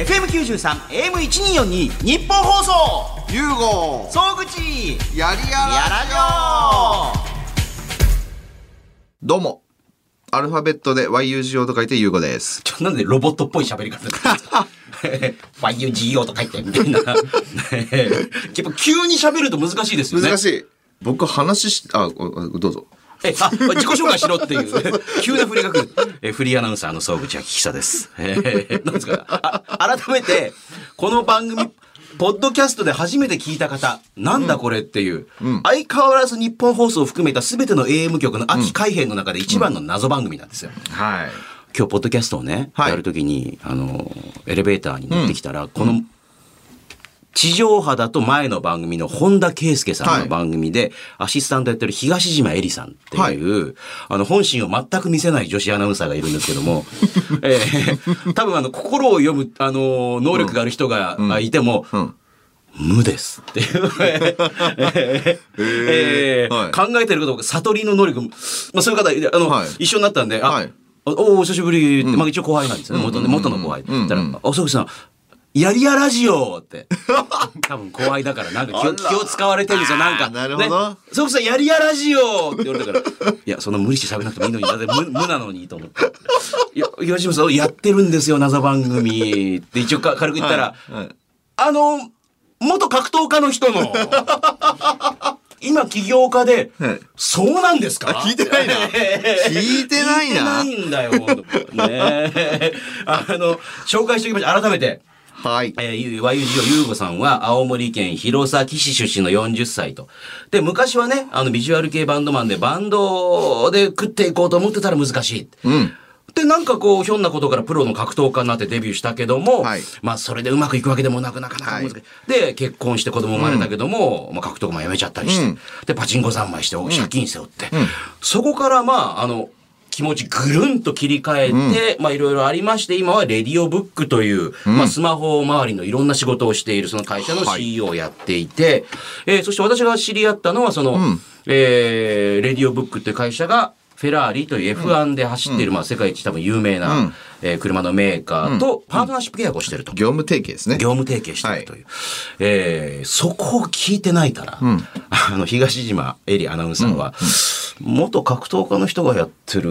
FM93 AM1242 日本放送。ゆうご総口。やりややらじょどうも。アルファベットで YUGO と書いてゆうごです。ちょなんでロボットっぽい喋り方。だ YUGO と書いてみたいな。やっぱ急に喋ると難しいですよね。難しい。僕話しあどうぞえ、あ、自己紹介しろっていう、急な振りが来る。え、フリーアナウンサーの総口昭久です。えー、なんですか。あ、改めて、この番組、ポッドキャストで初めて聞いた方、なんだこれっていう、相変わらず日本放送を含めた全ての AM 局の秋改編の中で一番の謎番組なんですよ。はい。今日、ポッドキャストをね、はい。やるときに、あの、エレベーターに乗ってきたら、この、地上波だと前の番組の本田圭佑さんの番組で、アシスタントやってる東島えりさんっていう、あの、本心を全く見せない女子アナウンサーがいるんですけども、えー多分あの、心を読む、あの、能力がある人がいても、ん。無ですっていう、えーえ考えてることが悟りの能力、まあ、そういう方、あの、はい。一緒になったんで、あ、はい。おおお久しぶりって、まあ一応後輩なんですよね。元,、元の後輩。うん。うん。だから、おそくさん、やりやラジオって。多分後輩だから、なんか気を気を使われてるんですよ、なんか。なるほどねそくさん、やりやラジオって言われたから、いや、そんな無理して喋らなくてもいいのに、だって無無なのにと思って。いや、東島さん、やってるんですよ、謎番組って一応か軽く言ったら、はいあの、元格闘家の人の、今起業家で、はいそうなんですか？聞いてないな聞いてないな 聞いてないんだよ。ねえあの、紹介しておきましょう。改めて。はい。えー、ゆ YUGO ゆうごさんは青森県弘前市出身の40歳と。で、昔はね、あのビジュアル系バンドマンでバンドで食っていこうと思ってたら難しい。うん。で、なんかこう、ひょんなことからプロの格闘家になってデビューしたけども、はい。まあ、それでうまくいくわけでもなく、なかなか難しい。はいで、結婚して子供生まれたけども、まあ、格闘家も辞めちゃったりして、うん。で、パチンコ三昧して、借金背負って、そこから、まあ、あの、気持ちぐるんと切り替えて、まあいろいろありまして、今はレディオブックという、まあスマホ周りのいろんな仕事をしているその会社のはい。CEO をやっていて、えーそして私が知り合ったのはその、えーレディオブックっていう会社が、フェラーリという F1 で走っている、まあ世界一多分有名な、うん。えー車のメーカーとパートナーシップ契約をしてると。業務提携ですね。業務提携してるという。えーそこを聞いてないから、あの、東島エリアナウンサーは、元格闘家の人がやってる、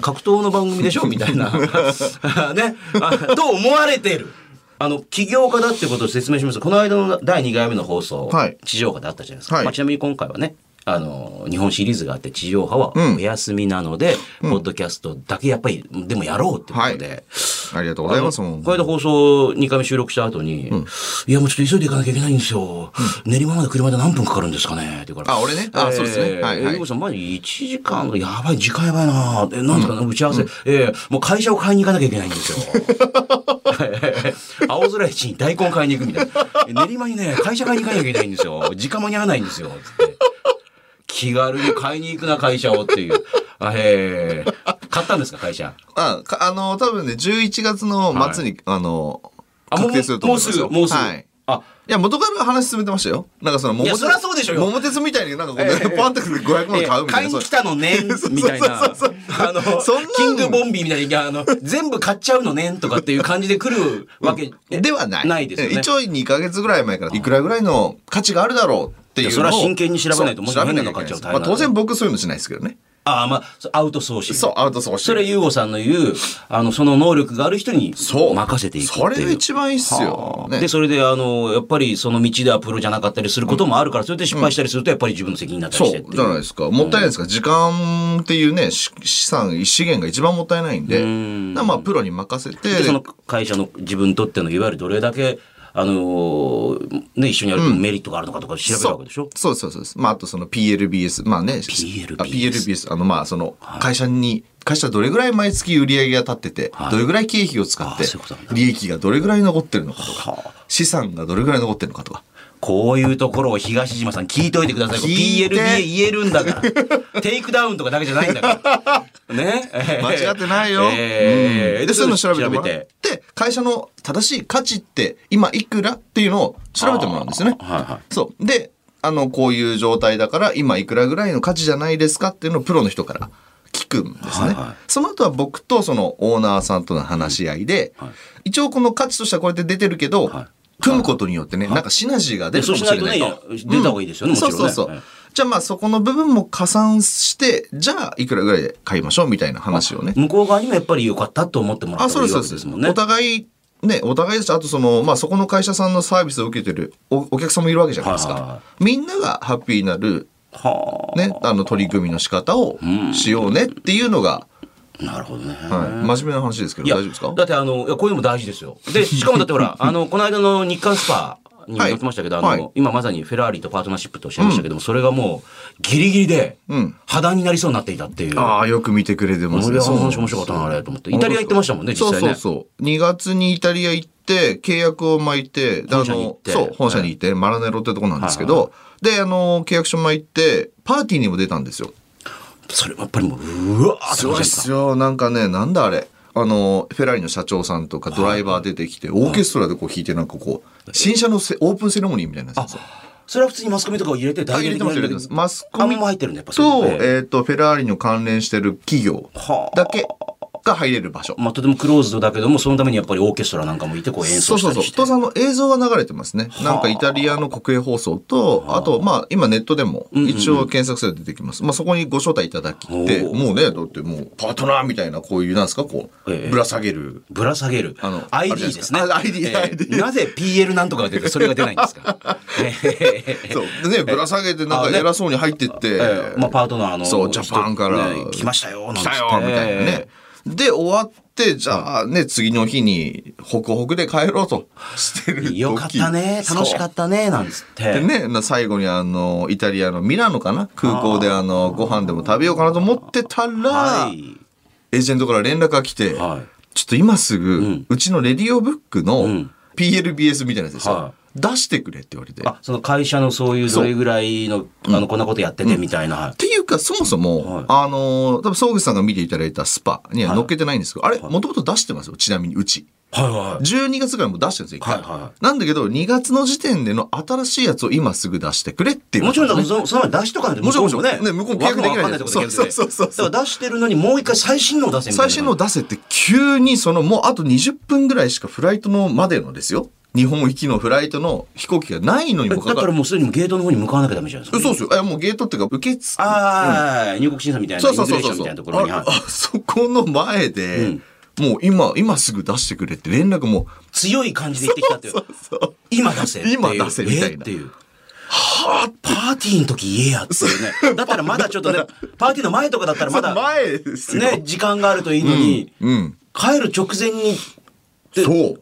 格闘の番組でしょ？みたいな、ね、あと思われてる。あの、起業家だってことを説明します。この間の第2回目の放送、はい。地上波であったじゃないですか。はい。まあ、ちなみに今回はね、あの、日本シリーズがあって地上波はお休みなので、ポッドキャストだけやっぱり、でもやろうってことで、ありがとうございますこの間放送2回目収録した後に、いやもうちょっと急いで行かなきゃいけないんですよ。練馬まで車で何分かかるんですかね？って言うから。あ俺ねあそうですねはいはいさん、マジ1時間、やばい、時間やばいなえ、なんですかね、打ち合わせ。えーもう会社を買いに行かなきゃいけないんですよ。青空市に大根買いに行くみたいな。練馬にね、会社買いに行かなきゃいけないんですよ。時間間に合わないんですよ。つって。気軽に買いに行くな、会社をっていう。あえー買ったんですか、会社？あかあの多分ね11月の末にあのあもう確定すると思いますよもうすぐ、もうすぐ。はいあ、いや、元から話進めてましたよ。なんかその、桃鉄。そりゃそうでしょ桃鉄みたいになんかこう、ポンって500万買うみたいな。買いに来たのねんみたいな。あのそんなん、キングボンビーみたいに、あの、全部買っちゃうのねんとかっていう感じで来るわけではない。ないですよね。一応2ヶ月ぐらい前から、いくらぐらいの価値があるだろうっていうのを。いやそれは真剣に調べないとそうもし変なの買っちゃうと大変まあ当然僕そういうのしないですけどね。ああ、まあ、アウトソーシング。そう、アウトソーシング。それ、ユーゴさんの言う、あの、その能力がある人にそう任せていくっていう。それが一番いいっすよ。ねで、それで、あの、やっぱりその道ではプロじゃなかったりすることもあるから、それで失敗したりすると、やっぱり自分の責任になったりそうしてっていう。じゃないですか。もったいないですか。時間っていうね、し資産、資源が一番もったいないんで、だからまあ、プロに任せて、で、その会社の自分にとっての、いわゆるどれだけ、あのーね、一緒にやるとメリットがあるのかとか調べるわけでしょ、そうそうそうです。まあ、あとその PLBS。まあね。PLBS あ PLBS。あの、まあ、その、会社に、会社どれぐらい毎月売り上げが立ってて、はいどれぐらい経費を使って利益がどれぐらい残ってるのかとかはあ、資産がどれぐらい残ってるのかとか。こういうところを東島さん聞いといてください。 PLBS 言えるんだから。テイクダウンとかだけじゃないんだから。ね。間違ってないよ。えーで、うんで、そういうの調べてもら調べって、会社の正しい価値って今いくらっていうのを調べてもらうんですよね。はいはい。そう。で、あの、こういう状態だから今いくらぐらいの価値じゃないですかっていうのをプロの人から聞くんですね。はいはいその後は僕とそのオーナーさんとの話し合いで、はい一応この価値としてはこれで出てるけど、はい組むことによってね、なんかシナジーが出るかもしれないと。そうしないとね出た方がいいですよねうんもちろんねそうそうそう。はいじゃあまあそこの部分も加算して、じゃあいくらぐらいで買いましょうみたいな話をね。向こう側にもやっぱり良かったと思ってもらあ、ったそうです、方がいいです。けですもんねお。互い、ね、お互いですし、あとその、まあそこの会社さんのサービスを受けてるおお客さんもいるわけじゃないですか。みんながハッピーになる、はね、あの取り組みの仕方をしようねっていうのが、あ。なるほどね。はい、真面目な話ですけど、大丈夫ですか？だってあの、いや、こういうのも大事ですよ。で、しかもだってほら、あの、この間の日韓スパにも載ってましたけど、あの、はい今まさにフェラーリとパートナーシップとおっしゃいましたけども、それがもう、ギリギリでうん、破談になりそうになっていたっていう。ああ、よく見てくれてます俺はそう話面白かったな、あれ、と思って。イタリア行ってましたもんね、実際ね。そうそうそう。2月にイタリア行って、契約を巻いて、本社に行ってのそう、本社に行って、マラネロってとこなんですけど、で、あの、契約書巻いて、パーティーにも出たんですよ。それもやっぱりもう、うわーってですよ。なんかね、なんだあれ。あの、フェラーリの社長さんとかドライバー出てきて、オーケストラでこう弾いて、なんかこう、新車のせオープンセレモニーみたいなやつ。それは普通にマスコミとかを入れて、あ入れてます、入れてます。マスコミあんま入ってるんだ、やっぱと、れえっ、と、フェラーリの関連してる企業はあだけが入れる場所。まあ、とてもクローズドだけども、そのためにやっぱりオーケストラなんかもいて、こう演そうそうそう。奏したりして。人さんの映像が流れてますね。なんかイタリアの国営放送と、あと、まあ、今ネットでも一応検索すれば出てきます。まあ、そこにご招待いただきもうね、だってもう、パートナーみたいな、こういう、なんですか、こう、ええぶら下げる。ぶら下げる。あの ID ですすかあ ID えー ID なぜ PL なんとかが出て、それが出ないんですか えーそう。でね、ぶら下げて、なんか偉そうに入ってって、えーまあ、パートナーの。そう、ジャパンから、ね来ましたよ、なんつって来たよ、みたいなね。で、終わって、じゃあね、次の日に、ホクホクで帰ろうと してる時。よかったね、楽しかったね、なんつって。でね、な最後にあの、イタリアのミラノかな。空港であの、ご飯でも食べようかなと思ってたら、はい。エージェントから連絡が来て、はい。ちょっと今すぐ、うちのレディオブックのん。PLBS みたいなやつですよ、は出してくれって言われて。っあ、その会社のそういうどれぐらいの、あの、こんなことやっててみたいな。ていうか、そもそも、はいあのー、多分、総口さんが見ていただいたスパには載っけてないんですけど、あれ、もともと出してますよ、ちなみに、うち。はいはい。12月ぐらいも出してるんですよ、一回。はいはなんだけど、2月の時点での新しいやつを今すぐ出してくれっていう、もちろん、そのその前出しとかないともちろんもちろんね向こう契約できないないとそうそうそうそうだから出してるのにもう一回最新のを出せみたいな。最新のを出せって急にそのもうあと20分ぐらいしかフライトのまでのですよ。日本行きのフライトの飛行機がないのにもかかわらもうすでにゲートの方に向かわなきゃダメじゃないですか。ずそうですよ。えもうゲートっていうか受け付ああ、入国審査みたいな、そうイそうそうそうみたいなところに。はいああそこの前で、もう今、今すぐ出してくれって連絡も、強い感じで言ってきたっていう。そう今出せっていう。今出せみたいなえっていう。はあ、パーティーの時言えやっていうね。だったらまだちょっとね、パーティーの前とかだったらまだ、前ですよ。ね、時間があるといいのに、うん。帰る直前に、そう。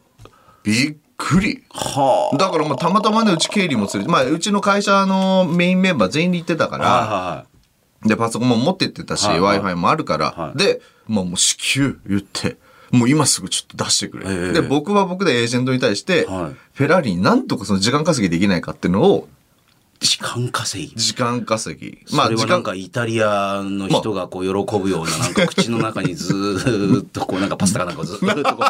びっくり。はだからまあたまたまね、うち経理も連れて、まあうちの会社のメインメンバー全員で行ってたかあ。ら、はで、パソコンも持ってってたし、はいはい Wi-Fi もあるから、はいで、まあもう至急言って、もう今すぐちょっと出してくれ。ええで、僕は僕でエージェントに対して、はいフェラーリになんとかその時間稼ぎできないかっていうのを、い。時間稼ぎ。時間稼ぎ。まあ、それ時間はなんかイタリアの人がこう喜ぶような、なんか口の中にずーっとこうなんかパスタかなんかをずーっとこ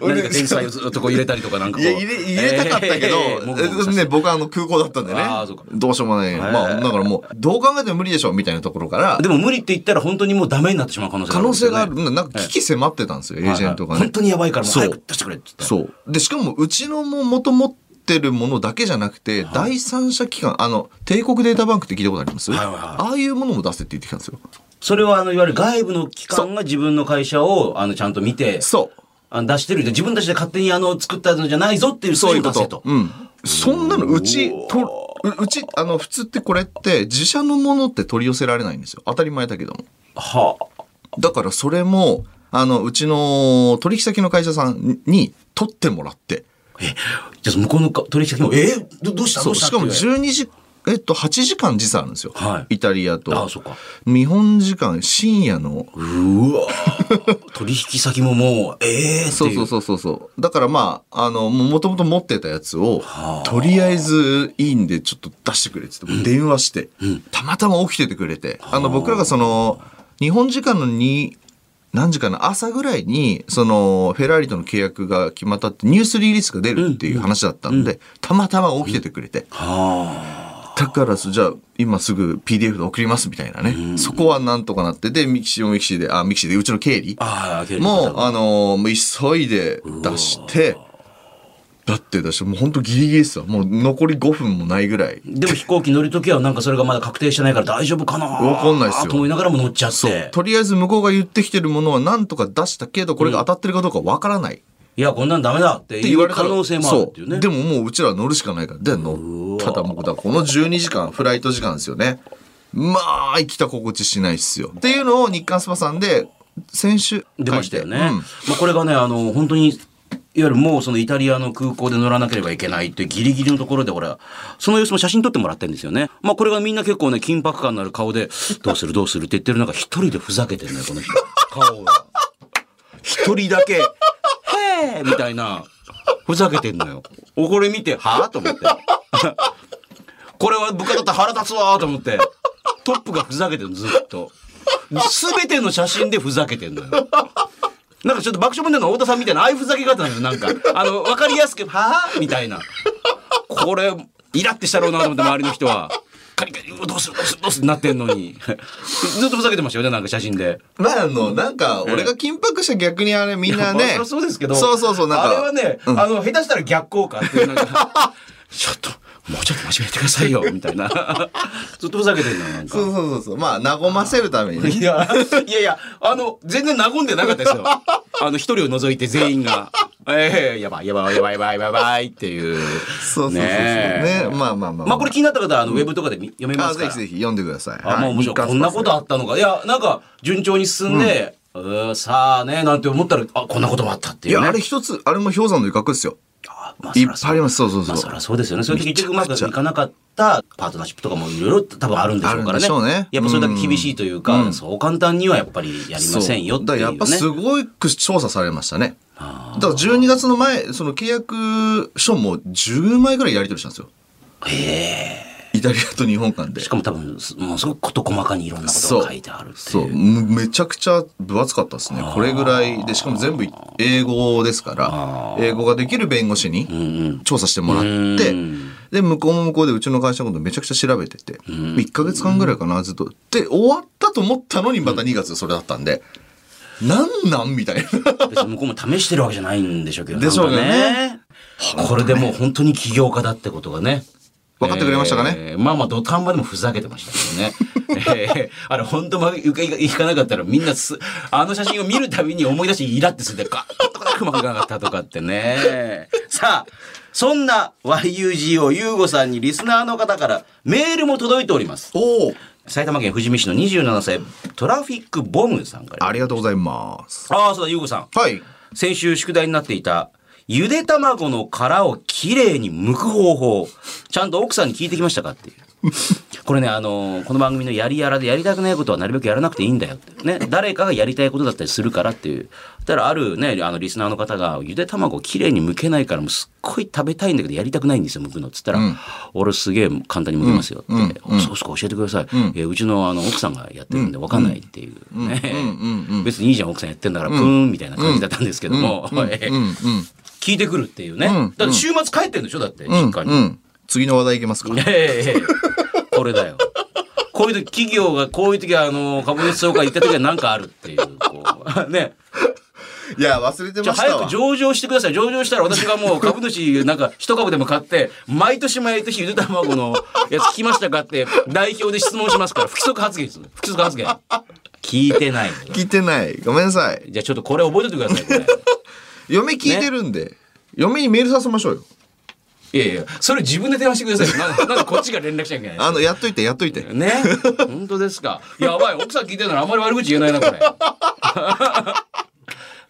う、何か天才をずっとこう入れたりとかなんかこいうや、入れ、入れたかったけど、えーもぐもぐさせてね、僕はあの空港だったんでねあーそうか。どうしようもない。まあ、だからもう、どう考えても無理でしょ、みたいなところから、でも無理って言ったら本当にもうダメになってしまう可能性があ可るんですよね、能性がある。なんか危機迫ってたんですよ、エージェントがね。はいはい本当にやばいからもうそう早く出してくれって言って。そう。で、しかも、うちのも元持ってるものだけじゃなくて、第三者機関、あの、帝国データバンクって聞いたことあります、はいはいはいああいうものも出せって言ってきたんですよ。それはあのいわゆる外部の機関が自分の会社をあのちゃんと見てそう。あの出してる自分たちで勝手にあの作ったのじゃないぞっていうそういうこと。。とうん。そんなの、うち、と、ううち、あの、普通ってこれって、自社のものって取り寄せられないんですよ。当たり前だけども。はあ。だからそれも、あの、うちの取引先の会社さんに取ってもらって、え、じゃあ向こうのか取引先も、えーどどうした？そう、どうした？しかもっていう12時、えっと、8時間時差あるんですよ。はい。イタリアと。ああそうか。日本時間深夜の。うわ。取引先ももう、ええー。そう。そうそうそうそう。だからまあ、あの、もともと持ってたやつを、とりあえずいいんでちょっと出してくれって言って、電話して、たまたま起きててくれて、あ。の、僕らがその、日本時間の2、何時かな朝ぐらいに、その、フェラーリとの契約が決まったって、ニュースリリースが出るっていう話だったんで、たまたま起きててくれて、はだからじゃあ今すぐ PDF で送りますみたいなね、そこはなんとかなってでミキシーもミキシーであミキシーでうちの経理もうあのもう急いで出してだってだしもう本当ギリギリですよもう残り5分もないぐらい。でも飛行機乗るときはなんかそれがまだ確定してないから大丈夫かなわかんないっすよ。と思いながらも乗っちゃって。とりあえず向こうが言ってきてるものはなんとか出したけどこれが当たってるかどうかわからない、いや、こんなんダメだって言われたら可能性もあるっていうね。でももううちらは乗るしかないから。で乗っただもうだこの12時間フライト時間ですよね。まあ生きた心地しないっすよ。っていうのを日韓スパさんで先週出ましたよね。うん。まあこれがね、あの、本当に、いわゆるもうそのイタリアの空港で乗らなければいけないってギリギリのところで俺は、その様子も写真撮ってもらってるんですよね。まあこれがみんな結構ね、緊迫感のある顔で、どうするどうするって言ってる中一人でふざけてるね、この人。顔が。一人だけ、へえみたいな、ふざけてんのよ。おこれ見て、はあと思って。これは部下だったら腹立つわと思って。トップがふざけてるのずっと。すべての写真でふざけてんのよ。なんかちょっと爆笑問題の太田さんみたいな、ああいうふざけ方なのよ、なんか。あの、わかりやすく、はぁみたいな。これ、イラってしたろうなと思って、周りの人は。カリカリ、どうするどうするどうするなってんのに。ずっとふざけてましたよね、なんか写真で。まああのなんか俺が緊迫した逆にあれみんなねまあそうですけど。そうそうそうなんかあれはね、あの、下手したら逆効果っていう、なんか、ちょっと、もうちょっと真面目にやってくださいよ、みたいな。ずっとふざけてんのよ、なんか。そうそうそうそうまあ和ませるためにね いや、いやいや、あの、全然和んでなかったですよ。あの、一人を除いて全員が、ええやばいやばいやばいやばいやばいっていう。そうそうそうねまあまあまあまあこれ気になった方は、あの、ウェブとかでみ読めまあすか？ら。ぜひぜひ読んでくださいあ、もう面白い。こんなことあったのか。いや、なんか、順調に進んで、うーさあね、なんて思ったら、あ、こんなこともあったっていうね。いやあれ一つあれも氷山の一角ですよあまあいっぱいあります。そうそうそう。まあそりゃそうですよね。それで結局うまくいかなかったパートナーシップとかもいろいろ多分あるんでしょうからね。ね。やっぱそれだけ厳しいというか、うん。そう簡単にはやっぱりやりませんよっていう。ね。だからやっぱすごく調査されましたね。だから12月の前その契約書も10枚ぐらいやり取りしたんですよ。へえ。イタリアと日本間で。しかも多分、すもうすごく事細かにいろんなことが書いてあるそう。めちゃくちゃ分厚かったですね。これぐらいでしかも全部英語ですから英語ができる弁護士に調査してもらってうん。で向こうも向こうでうちの会社のことめちゃくちゃ調べてて1ヶ月間ぐらいかなずっと。で終わったと思ったのにまた2月それだったんでなんなんみたいな。別に向こうも試してるわけじゃないんでしょうけどでしょうね。なんかこれでもう本当に起業家だってことがね。分かってくれましたかね？えーまあまあ土壇場でもふざけてましたけどね。えーあれ本当まいかいかなかったらみんなす、あの写真を見るたびに思い出してイラってするんで、ガッとうまくいかなかったとかってね。さあ、そんな YUGO ゆうごさんにリスナーの方からメールも届いております。おお埼玉県富士見市の27歳トラフィックボムさんから。ありがとうございますああ、そうだ、ゆうごさん。はい先週宿題になっていた、ゆで卵の殻をきれいに剥く方法、ちゃんと奥さんに聞いてきましたかっていう。これね、あのこの番組のやりやらでやりたくないことはなるべくやらなくていいんだよって。ね、誰かがやりたいことだったりするからっていう。たらあるね、あのリスナーの方が、ゆで卵をきれいに剥けないからもうすっごい食べたいんだけどやりたくないんですよ、剥くの。っつったら、俺すげえ簡単に剥けますよって。そうですか、教えてください。いやうちのあの奥さんがやってるんでわかんないっていう。ね。別にいいじゃん、奥さんやってんだから、プーンみたいな感じだったんですけども。ええ聞いてくるっていうね。だって週末帰ってんでしょだって、実家に。うん次の話題いきますか？ええこれだよ。こういう時、企業がこういう時は、あの、株主総会行った時は何かあるっていう、こう、ね。いや忘れてじゃあましたわ早く上場してください。上場したら私がもう 株主、なんか一株でも買って、毎年毎年ゆで卵のやつ聞きましたかって、代表で質問しますから、不規則発言です。不規則発言。聞いてない。聞いてないごめんなさいじゃあちょっとこれ覚えておいてください、これ。嫁聞いてるんで、嫁にメールさせましょうよいやいや、それ自分で電話してくださいよ。な なんでこっちが連絡しなきゃいけないあのやっといてやっといてね？本当ですか？やばい、奥さん聞いてるならあんまり悪口言えないな、これ。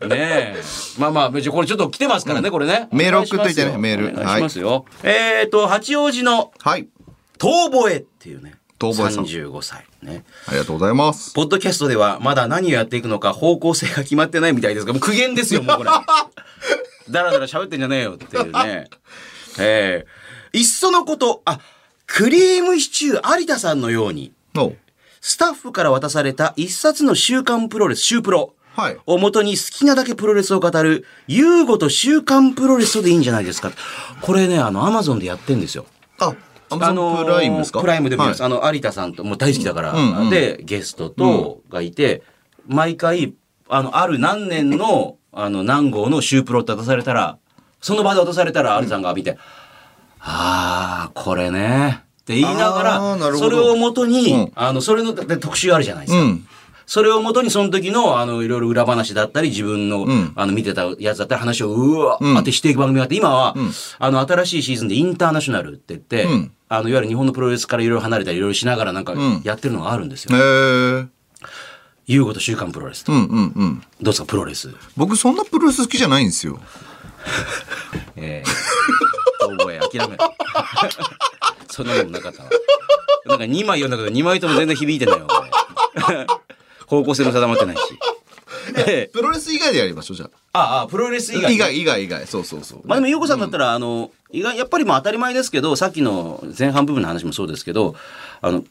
ねえ。まあまあ、別にこれちょっと来てますからね、これね。メール送っといてねメールお願いしますよ。えっ、と、八王子のはい遠吠えっていうね。遠吠えさん35歳。ね。ありがとうございますポッドキャストではまだ何をやっていくのか方向性が決まってないみたいですが、もう苦言ですよ、もうこれ。だらだら喋ってんじゃねえよっていうね。ええいっそのこと、あ、クリームシチュー有田さんのように、おスタッフから渡された一冊の週刊プロレス、週プロ。はいをもとに好きなだけプロレスを語る、ユーゴと週刊プロレスでいいんじゃないですか。これね、あの、アマゾンでやってんですよ。あアマゾンプライムですか？プライムで見ます。はいあの、有田さんと、もう大好きだから、うんうんで、ゲストと、がいて、毎回、あの、ある何年の、あの、何号のシュープロって渡されたら、その場で渡されたら、有田さんが見て、ああ、これね。って言いながら、それをもとに、うんあの、それので特集あるじゃないですか。うん。それをもとにその時の、あの、いろいろ裏話だったり、自分の、んあの、見てたやつだったり、話を、うわ、ん当てしていく番組があって、今は、あの、新しいシーズンでインターナショナルって言って、うんあの、いわゆる日本のプロレスからいろいろ離れたり、いろいろしながらなんかん、やってるのがあるんですよ。へえ。ゆうごと週刊プロレスと。うんうんうん。どうですか、プロレス？僕そんなプロレス好きじゃないんですよ。えー、遠吠え諦めろ。そんなことなかったわ。なんか2枚読んだけど、2枚とも全然響いてないよ、俺方向性も定まってないし。えープロレス以外でやりましょう、じゃああ、プロレス以あ。外以外、以外、以外。そうそうそう。まあでも、ゆうこさんだったら、あの、意外、やっぱりまあ当たり前ですけど、さっきの前半部分の話もそうですけど、あの、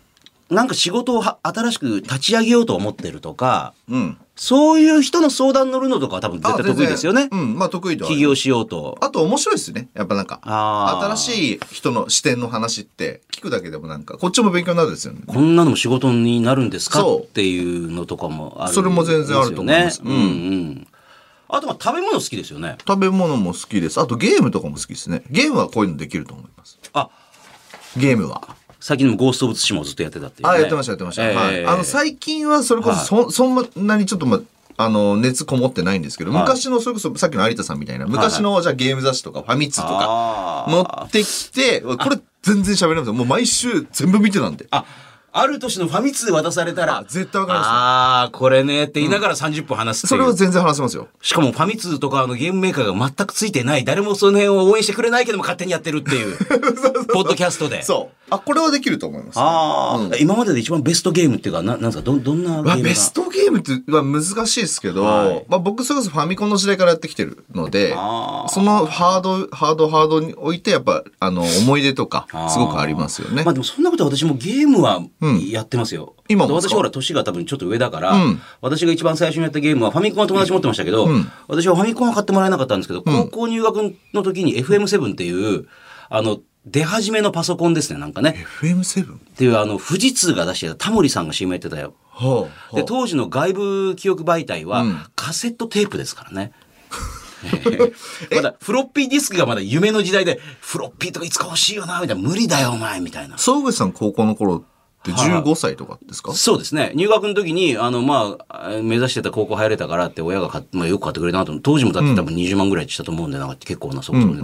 なんか仕事をは新しく立ち上げようと思ってるとか、うん。そういう人の相談乗るのとかは多分絶対得意ですよね。うん、まあ得意と起業しようと。あと面白いですね。やっぱなんか、新しい人の視点の話って聞くだけでもなんか、こっちも勉強になるんですよね。こんなのも仕事になるんですか？っていうのとかもあるんですよね。それも全然あると思いますうんうん。あとまあ食べ物好きですよね。食べ物も好きです。あとゲームとかも好きですね。ゲームはこういうのできると思います。あ、ゲームは。最近でもゴースト・オブ・ツシマをずっとやってたっていう、ね。あ、やってました、やってました。ええはい。あの、最近はそれこそ、そ、そんなにちょっとま、あの、熱こもってないんですけど、はい昔の、それこそ、さっきの有田さんみたいな、昔の、じゃあゲーム雑誌とか、ファミ通とか、持ってきて、これ全然喋れますよ。もう毎週全部見てたんで。あ、ある年のファミ通渡されたらあ、絶対わかりますよああ、これねって言いながら30分話すっていう。それは全然話せますよ。しかもファミ通とかあのゲームメーカーが全くついてない、誰もその辺を応援してくれないけども勝手にやってるっていう、ポッドキャストで。そう。あ、これはできると思います。ああ、今までで一番ベストゲームっていうか、ななんですか、ど、どんなゲームが？まあ、ベストゲームっては難しいですけど、はいまあ僕それこそファミコンの時代からやってきてるのであ、ーそのハード、ハード、ハードにおいてやっぱ、あの、思い出とかすごくありますよねまあ。でもそんなことは私もゲームはうんやってますよ。今私ほら年が多分ちょっと上だから、うん私が一番最初にやったゲームはファミコンは友達持ってましたけど、うん私はファミコンは買ってもらえなかったんですけど、高校入学の時に FM7 っていう、あの、出始めのパソコンですね、なんかね。FM7? っていうあの、富士通が出してたタモリさんが CM やってたよ。はあ、で、当時の外部記憶媒体はうんカセットテープですからね。まだフロッピーディスクがまだ夢の時代で、フロッピーとかいつか欲しいよな、みたいな。無理だよ、お前、みたいな。総口さん高校の頃ってはい15歳とかですか、そうですね。入学の時に、あの、まあ、目指してた高校入れたからって親が買っまあ、よく買ってくれたなと。当時もだって多分20万ぐらいしたと思うんで、なんか結構なそこそこ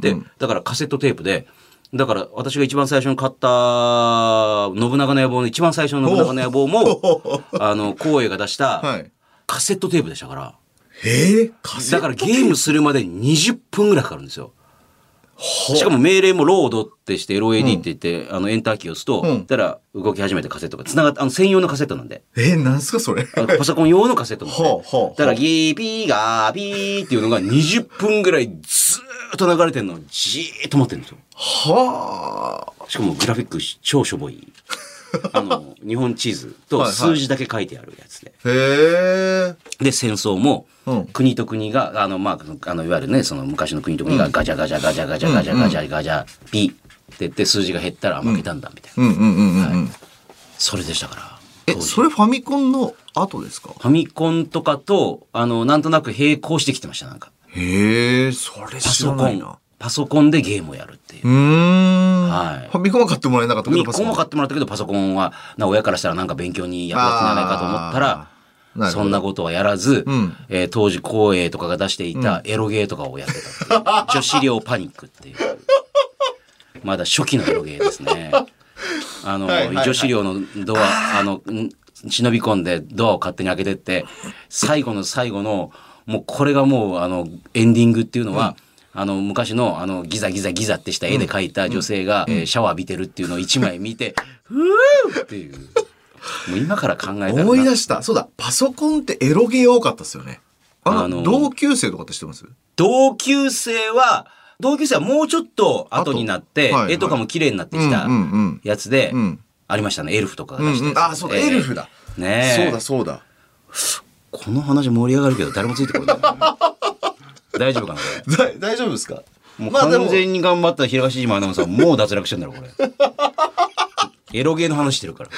でで、だからカセットテープで、だから私が一番最初に買った、信長の野望の一番最初の信長の野望も、あの、光栄が出したはい。カセットテープでしたから。ええカセットだからゲームするまで20分ぐらいかかるんですよ。しかも命令もロードってして LOAD って言って、あのエンターキーを押すと、うんたら動き始めてカセットが繋がって、あの専用のカセットなんで。えー、なんすかそれ？パソコン用のカセットなんで。はあはあはあだからギーピーガーピーっていうのが20分ぐらいずーっと流れてるのをじーっと待ってるんですよ。はあ。しかもグラフィック超しょぼい。あの、日本地図とはいはい数字だけ書いてあるやつで。へえ。で、戦争もうん、国と国が、あの、まあ、あの、いわゆるね、その昔の国と国がガチャガチャガチャガチャガチャガチャガチャピって言って数字が減ったら負けたんだ、みたいな。それでしたから。え、それファミコンの後ですかファミコンとかと、あの、なんとなく並行してきてました、なんか。へえ、それパ知らないな。。パソコンでゲームをやるっていう。う。はい。ファミコンは買ってもらえなかったフけど、ァミコンも買ってもらったけど、パソコンは、な親からしたらなんか勉強に役立つんじゃないかと思ったらそんなことはやらず、うん。えー当時光栄とかが出していたエロゲーとかをやってたっていう、女子寮パニックっていう。まだ初期のエロゲーですね。あの、はいはいはい。女子寮のドア、あの、ん忍び込んでドアを勝手に開けてって、最後の最後の、もうこれがもう、あの、エンディングっていうのは、あの、昔の、あの、ギザギザギザってした絵で描いた女性が、えーシャワー浴びてるっていうのを一枚見て、ふーっていう。もう今から考えたらな思い出した。そうだ、パソコンってエロゲー多かったですよね。あの、同級生とかって知ってます？同級生は、同級生はもうちょっと後になって、後はいはい絵とかも綺麗になってきたうんうんうんやつで、うんありましたね。エルフとかがうん出してるうん。あ、そうだ、エルフだ。ねえそうだ、そうだ。この話盛り上がるけど誰もついてこない。大丈夫かなこれ だ大丈夫ですか？もう完全に頑張った東島アナウンサーもう脱落してんだろ、これ。エロゲーの話してるから。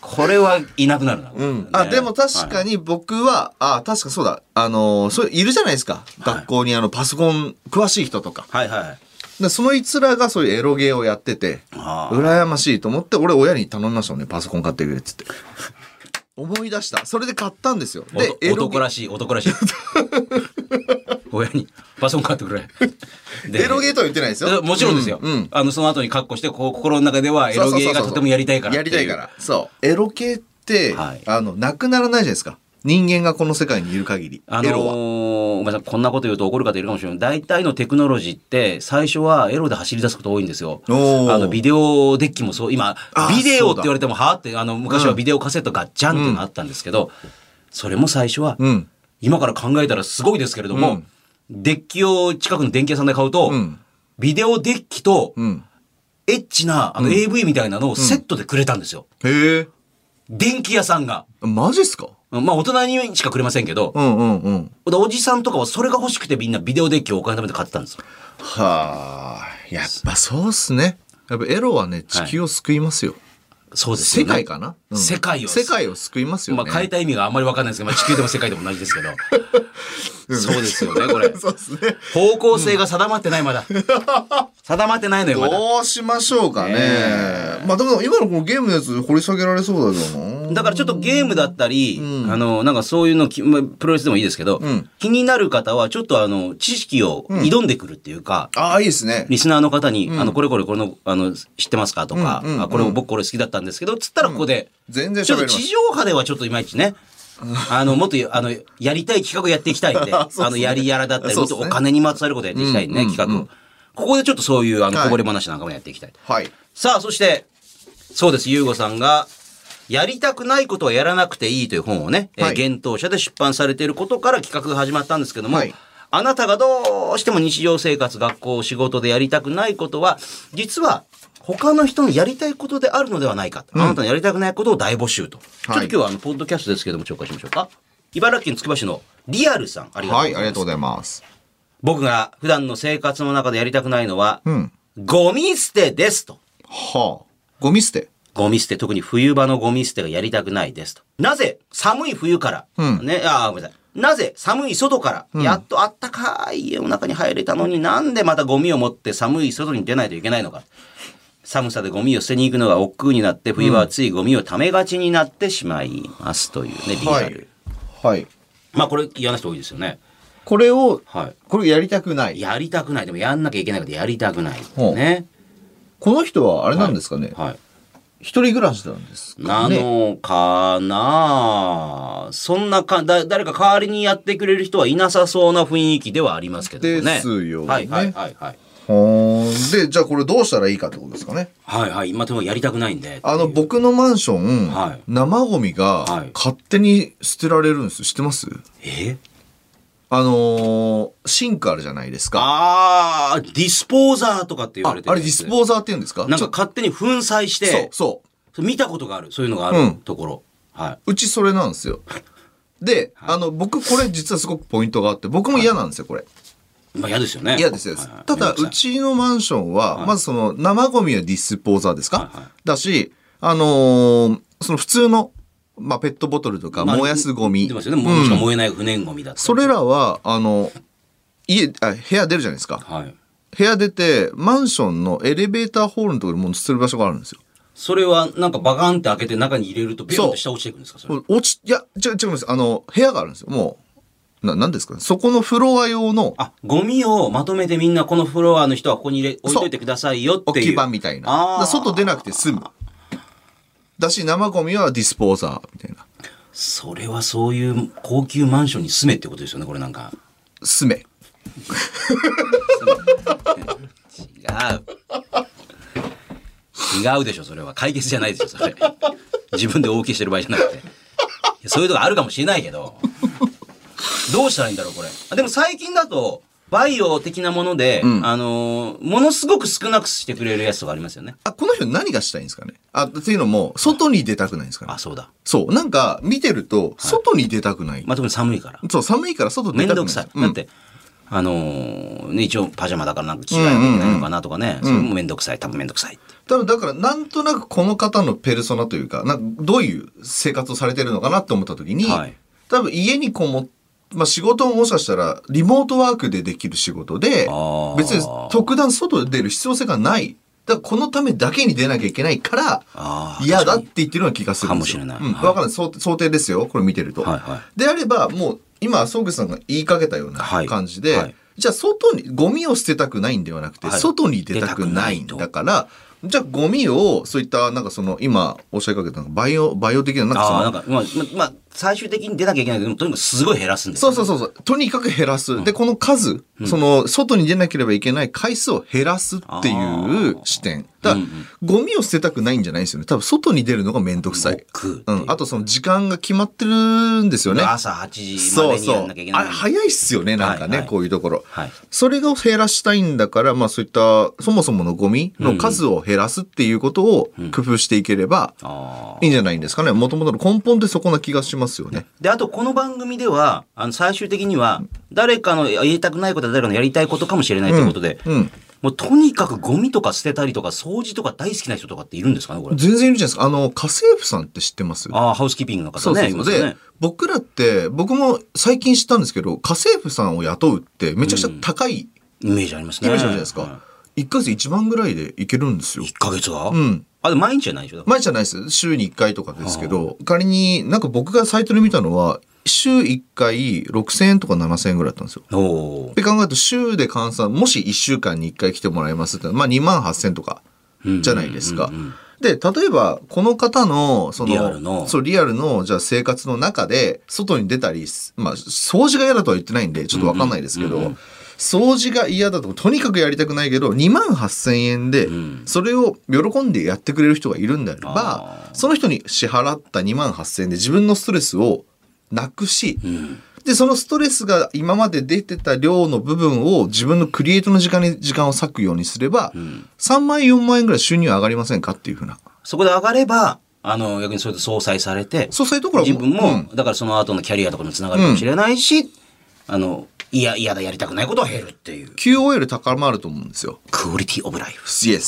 これはいなくなるな。うんあ、でも確かに僕は、あ、確かそうだ。あのー、そう、いるじゃないですか。学校にあの、パソコン詳しい人とか。はいはい。で、そのいつらがそういうエロゲーをやってて、羨ましいと思って、俺親に頼みましたもんね、パソコン買ってくれっつって。思い出した。それで買ったんですよ。で、お男らしい、男らしい。親に、パソコン買ってくれ。でエロゲーとは言ってないですよ。もちろんですよ。うんうんあの、その後にカッコして、こう、心の中ではエロゲーがとてもやりたいからやりたいから。。そう。エロ系って、はいあの、なくならないじゃないですか。人間がこの世界にいる限り。あのエロは。ー、ごめんなさい、こんなこと言うと怒る方いるかもしれない。大体のテクノロジーって、最初はエロで走り出すこと多いんですよ。おーあの、ビデオデッキもそう、今あ、ービデオって言われても、はあって、あの、昔はビデオカセットガッチャンっていうのあったんですけど、それも最初は、うん。今から考えたらすごいですけれども、うんデッキを近くの電気屋さんで買うと、うんビデオデッキと、うん。エッチな、あの、AV みたいなのをセットでくれたんですよ。へえ。電気屋さんが。マジっすか？まあ、大人にしかくれませんけど、うんうんうん。でおじさんとかはそれが欲しくてみんなビデオデッキをお金貯めて買ってたんですよ。はあ。やっぱそうっすね。やっぱエロはね、地球を救いますよ。そうです。世界かな、うん世界を。世界を救いますよね。まあ、変えた意味があんまりわかんないですけど、まあ、地球でも世界でも同じですけど。そうですよね、これ。そうですね。方向性が定まってない、まだ。定まってないのよ、まだ。どうしましょうかね。まあでも今のこのゲームのやつ掘り下げられそうだけどな。だからちょっとゲームだったり、あの、なんかそういうのき、まあプロレスでもいいですけど、ん。気になる方はちょっとあの、知識を挑んでくるっていうか、ああ、いいですね。リスナーの方に、あの、これこれこの、あの、知ってますかとか、うんうんあこれ僕これ好きだったんですけど、つったらここで、全然ちょっ。と地上波ではちょっといまいちね、あの、もっと、あの、やりたい企画やっていきたいんで、ね。あの、やりやらだったり、もっとお金にまつわることやっていきたいね、うん企画をうんうん。ここでちょっとそういう、あの、はいこぼれ話なんかもやっていきたい。はい。さあ、そして、そうです、ゆうごさんが、やりたくないことはやらなくていいという本をね、えーはい幻冬社で出版されていることから企画が始まったんですけども、はいあなたがどうしても日常生活、学校、仕事でやりたくないことは、実は他の人のやりたいことであるのではないか。あなたのやりたくないことを大募集と。ちょっと今日はあの、ポッドキャストですけども、紹介しましょうか。茨城県つくば市のリアルさん、ありがとうございます。はい、ありがとうございます。僕が普段の生活の中でやりたくないのは、うん。ゴミ捨てですと。はあ。ゴミ捨て。ゴミ捨て、特に冬場のゴミ捨てがやりたくないですと。なぜ寒い冬から、うんね、あー、ごめんなさい。なぜ寒い外から、やっとあったかい家の中に入れたのになんでまたゴミを持って寒い外に出ないといけないのか。寒さでゴミを捨てに行くのが億劫になって、冬場はついゴミを溜めがちになってしまいますというね、リアル。はい。まあこれ嫌な人多いですよね。これを、はこれやりたくない。い。やりたくない。でもやんなきゃいけないことやりたくない。ね。この人はあれなんですかね。はい。一人暮らしなんですかね。なのかな、そんなかだ、誰か代わりにやってくれる人はいなさそうな雰囲気ではありますけどもね。ですよねはいはいはいはい。はあで、じゃあこれどうしたらいいかってことですかね。はいはい。今でもやりたくないんで。あの、僕のマンション、はい生ゴミがはい勝手に捨てられるんですよ。知ってます？え？あのーシンクあるじゃないですか。ああ、ディスポーザーとかって言わあれてるあれディスポーザーって言うんですか？なんか勝手に粉砕しそうて、そう。見たことがある。そういうのがあるうんところ。はうちそれなんですよ。で、あの、僕これ実はすごくポイントがあって、僕も嫌なんですよ、これ。い。まあ嫌ですよね。嫌ですよ。はいはいただ、うちのマンションは、まずその、生ゴミはディスポーザーですか、はいはいだし、あのーその普通の、まあ、ペットボトルとかまあ燃やすゴミ。出ますよね。もしか燃えない不燃ゴミだったりそれらは、あの、家、あ部屋出るじゃないですか。はい。部屋出て、マンションのエレベーターホールのところにもう捨てる場所があるんですよ。それはなんかバカンって開けて中に入れるとビヨンって下落ちていくんですか？落ち、いや、違う、違うんです。あの、部屋があるんですよ。もう、な、なんですか？ね。そこのフロア用のあ、ゴミをまとめてみんなこのフロアの人はここに入れ置いといてくださいよっていう。置き場みたいな。外出なくて済む。だし、生ゴミはディスポーザーみたいな。それはそういう高級マンションに住めってことですよね、これなんか。住め。違う。違うでしょ、それは。解決じゃないですよ、それ。自分で大きいしてる場合じゃなくて。そういうとこあるかもしれないけど。どうしたらいいんだろう、これ。あでも最近だと、バイオ的なもので、んあのーものすごく少なくしてくれるやつとかありますよね。あ、この人何がしたいんですかね？あ、っていうのも、外に出たくないんですかね？あ、そうだ。そう。なんか、見てると、外に出たくない。まあ、特に寒いから。そう、寒いから外出めんたくない。どくさい。うんだって、あのーね、一応パジャマだからなんか着替えなきゃいけないのかなとかね、それもめんどくさい多分めんどくさい多分だからなんとなくこの方のペルソナというか、なんかどういう生活をされてるのかなって思った時に、はい多分家にこもっまあ仕事ももしかしたらリモートワークでできる仕事で別に特段外で出る必要性がない。だからこのためだけに出なきゃいけないから嫌だって言ってるような気がするんですよ。かもしれないうん。わかんない。想想定ですよ。これ見てると。はいはであれば、もう今、総口さんが言いかけたようなはい感じで、はいじゃあ外に、ゴミを捨てたくないんではなくて、はい外に出たくないんだから、じゃあゴミを、そういった、なんかその、今おっしゃりかけたバイオ、バイオ的な、なんかその、ああなんかまあ、ままあ、最終的に出なきゃいけないけどとにかくすごい減らすんですそようそうそうそう。とにかく減らす。で、この数、その、外に出なければいけない回数を減らすっていう視点。だから、ゴミを捨てたくないんじゃないんですよね。多分、外に出るのがめんどくさい。僕うん。あと、その時間が決まってるんですよね。朝8時まそうそうでにやんなきゃいけ。ないあれ早いっすよね、なんかね、はいはいこういうところ。はいそれを減らしたいんだから、まあそういった、そもそものゴミの数を減らすっていうことを工夫していければあいいんじゃないんですかね。もともとの根本ってそこな気がしますよね。であとこの番組ではあの最終的には誰かの言いたくないことは誰かのやりたいことかもしれないということで、うん。もうとにかくゴミとか捨てたりとか掃除とか大好きな人とかっているんですかねこれ全然いるじゃないですか。あの、家政婦さんって知ってます？ああハウスキーピングの方ねそう。で、ね僕らって、僕も最近知ったんですけど、家政婦さんを雇うってめちゃくちゃ高いイメージありますイねメージあるじゃないですはか。1ヶ月1万ぐらいでいけるんですよい。1ヶ月が、うん。あでも毎日じゃないでしょ？前じゃないです。週に1回とかですけど、仮になんか僕がサイトで見たのは、週1回6000円とか7000円ぐらいだったんですよ。おおで考えると週で換算、もし1週間に1回来てもらいますって、まあ2万8000とかじゃないですか。で、例えば、この方の、その、リアルのそう、リアルの、じゃあ生活の中で、外に出たり、まあ、掃除が嫌だとは言ってないんで、ちょっとわかんないですけど、掃除が嫌だとか、とにかくやりたくないけど、2万8000円で、それを喜んでやってくれる人がいるんであれば、その人に支払った2万8000円で自分のストレスをなくし、で、そのストレスが今まで出てた量の部分を自分のクリエイトの時間に時間を割くようにすれば、3万円4万円ぐらい収入上がりませんかっていうふうな。そこで上がればあの逆にそれで相殺されてそうそういうところは自分も、うん。だからその後のキャリアとかにもつながるかもしれないし、あのいや嫌だやりたくないことは減るっていう QOL 高まると思うんですよ。クオリティオブライフ Yes。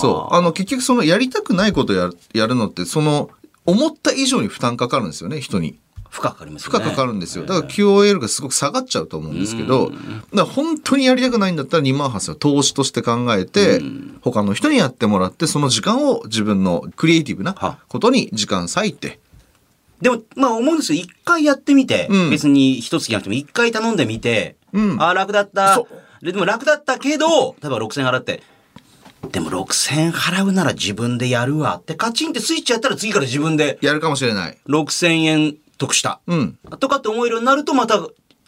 そう。あの、結局そのやりたくないことをやるやるのって、その、思った以上に負担かかるんですよね、人に。負荷かかりますよね負荷かかるんですよ。だから QOL がすごく下がっちゃうと思うんですけど、だ本当にやりたくないんだったら2万8000を投資として考えて、他の人にやってもらって、その時間を自分のクリエイティブなはことに時間割いて、でもまあ思うんですよ。一回やってみて、うん。別に一月じゃなくても一回頼んでみて、うん。ああ楽だった。そう。ででも楽だったけど例えば6000円払って。でも6000円払うなら自分でやるわってカチンってスイッチやったら次から自分で。やるかもしれない。6000円得した、うん。とかって思えるようになるとまた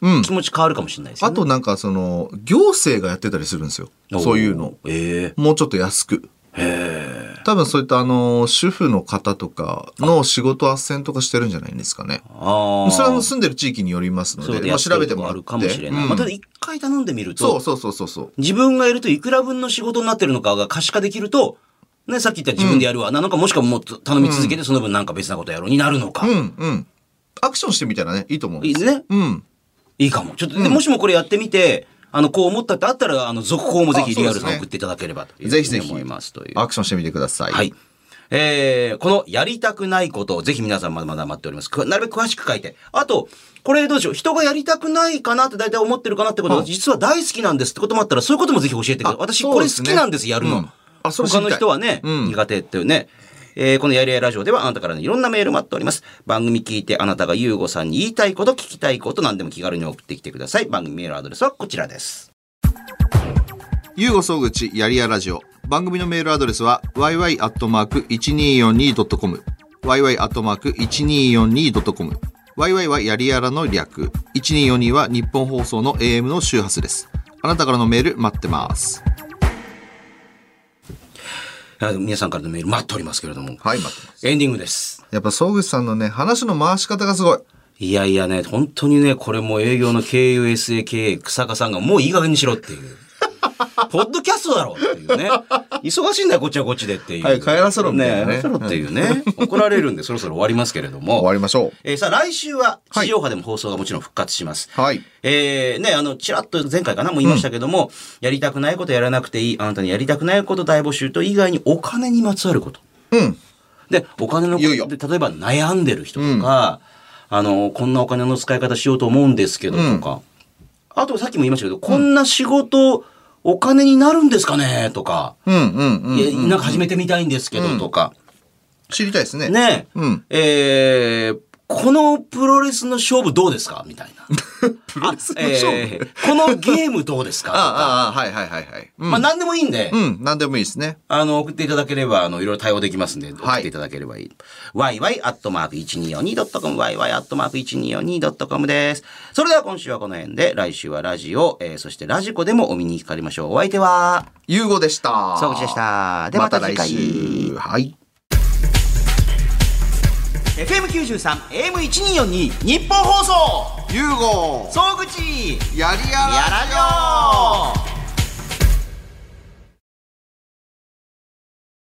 うん。気持ち変わるかもしれないですよね。あとなんかその、行政がやってたりするんですよ。そういうの。えもうちょっと安く。えへ多分そういったあの、主婦の方とかの仕事斡旋とかしてるんじゃないんですかね。ああ。それは住んでる地域によりますので、でやって調べてもらって。あるかもしれない。うんまあ、ただ一回頼んでみると、そうそうそうそうそう。自分がやるといくら分の仕事になってるのかが可視化できると、ね、さっき言った自分でやるわ。なのかもしくはもう頼み続けてその分なんか別なことやろうになるのか。うんうん。アクションしてみたらね、いいと思うんで。いいですすね。うん。いいかも。ちょっと、でもしもこれやってみて、あの、こう思ったってあったら、あの、続報もぜひリアルさん送っていただければというふうにぜひぜひ思いますという。アクションしてみてください。はい。えー、このやりたくないことをぜひ皆さんまだまだ待っております。くなるべく詳しく書いて。あと、これどうでしょう？人がやりたくないかなって大体思ってるかなってことは、うん実は大好きなんですってこともあったら、そういうこともぜひ教えてください。あ私これ好きなんです、やるの。うんあそれ知りたい他の人はね、うん苦手っていうね。えーこのやりやラジオではあなたからのいろんなメール待っております。番組聞いてあなたがゆうごさんに言いたいこと、聞きたいこと、何でも気軽に送ってきてください。番組メールアドレスはこちらです。ゆうご総口やりやラジオ。番組のメールアドレスは yy.1242.com。yy.1242.com。yy はやりやらの略。1242は日本放送の AM の周波数です。あなたからのメール待ってます。あ皆さんからのメール待っておりますけれども。はい、待ってます。エンディングです。やっぱ総口さんのね、話の回し方がすごい。いやいやね、本当にね、これもう営業の KUSA 経営、草加さんがもういい加減にしろっていう。ポッドキャストだろっていうね。忙しいんだよ、こっちはこっちでっていう。はい帰らせろみたいなね帰らせろっていうね。怒られるんで、そろそろ終わりますけれども。終わりましょう。えーさあ、来週は地上波でも放送がもちろん復活します。はい。えーね、あの、ちらっと前回かなも言いましたけども、やりたくないことやらなくていい、あなたにやりたくないこと大募集と以外にお金にまつわること。うん。で、お金のこいよいよとで、例えば悩んでる人とか、あの、こんなお金の使い方しようと思うんですけどとか、あとさっきも言いましたけど、こんな仕事、お金になるんですかね？とか、うんうんうん。いやなんか始めてみたいんですけどとか、知りたいですね。ね、うん。えーこのプロレスの勝負どうですか？みたいな。プロレスの勝負？えーこのゲームどうですか？ああ、はいはいはいはい。うん。まあ何でもいいんで、うん、なんでもいいですね。あの、送っていただければ、あの、いろいろ対応できますんで、送っていただければいい。yy.1242.com、yy.1242.com です。それでは今週はこの辺で、来週はラジオ、えーそしてラジコでもお見にかかりましょう。お相手は、ゆうごでした。総口でした。ではまた。来週。はい。FM93、AM1242、日本放送。ゆうご総口。やりやらやらじょう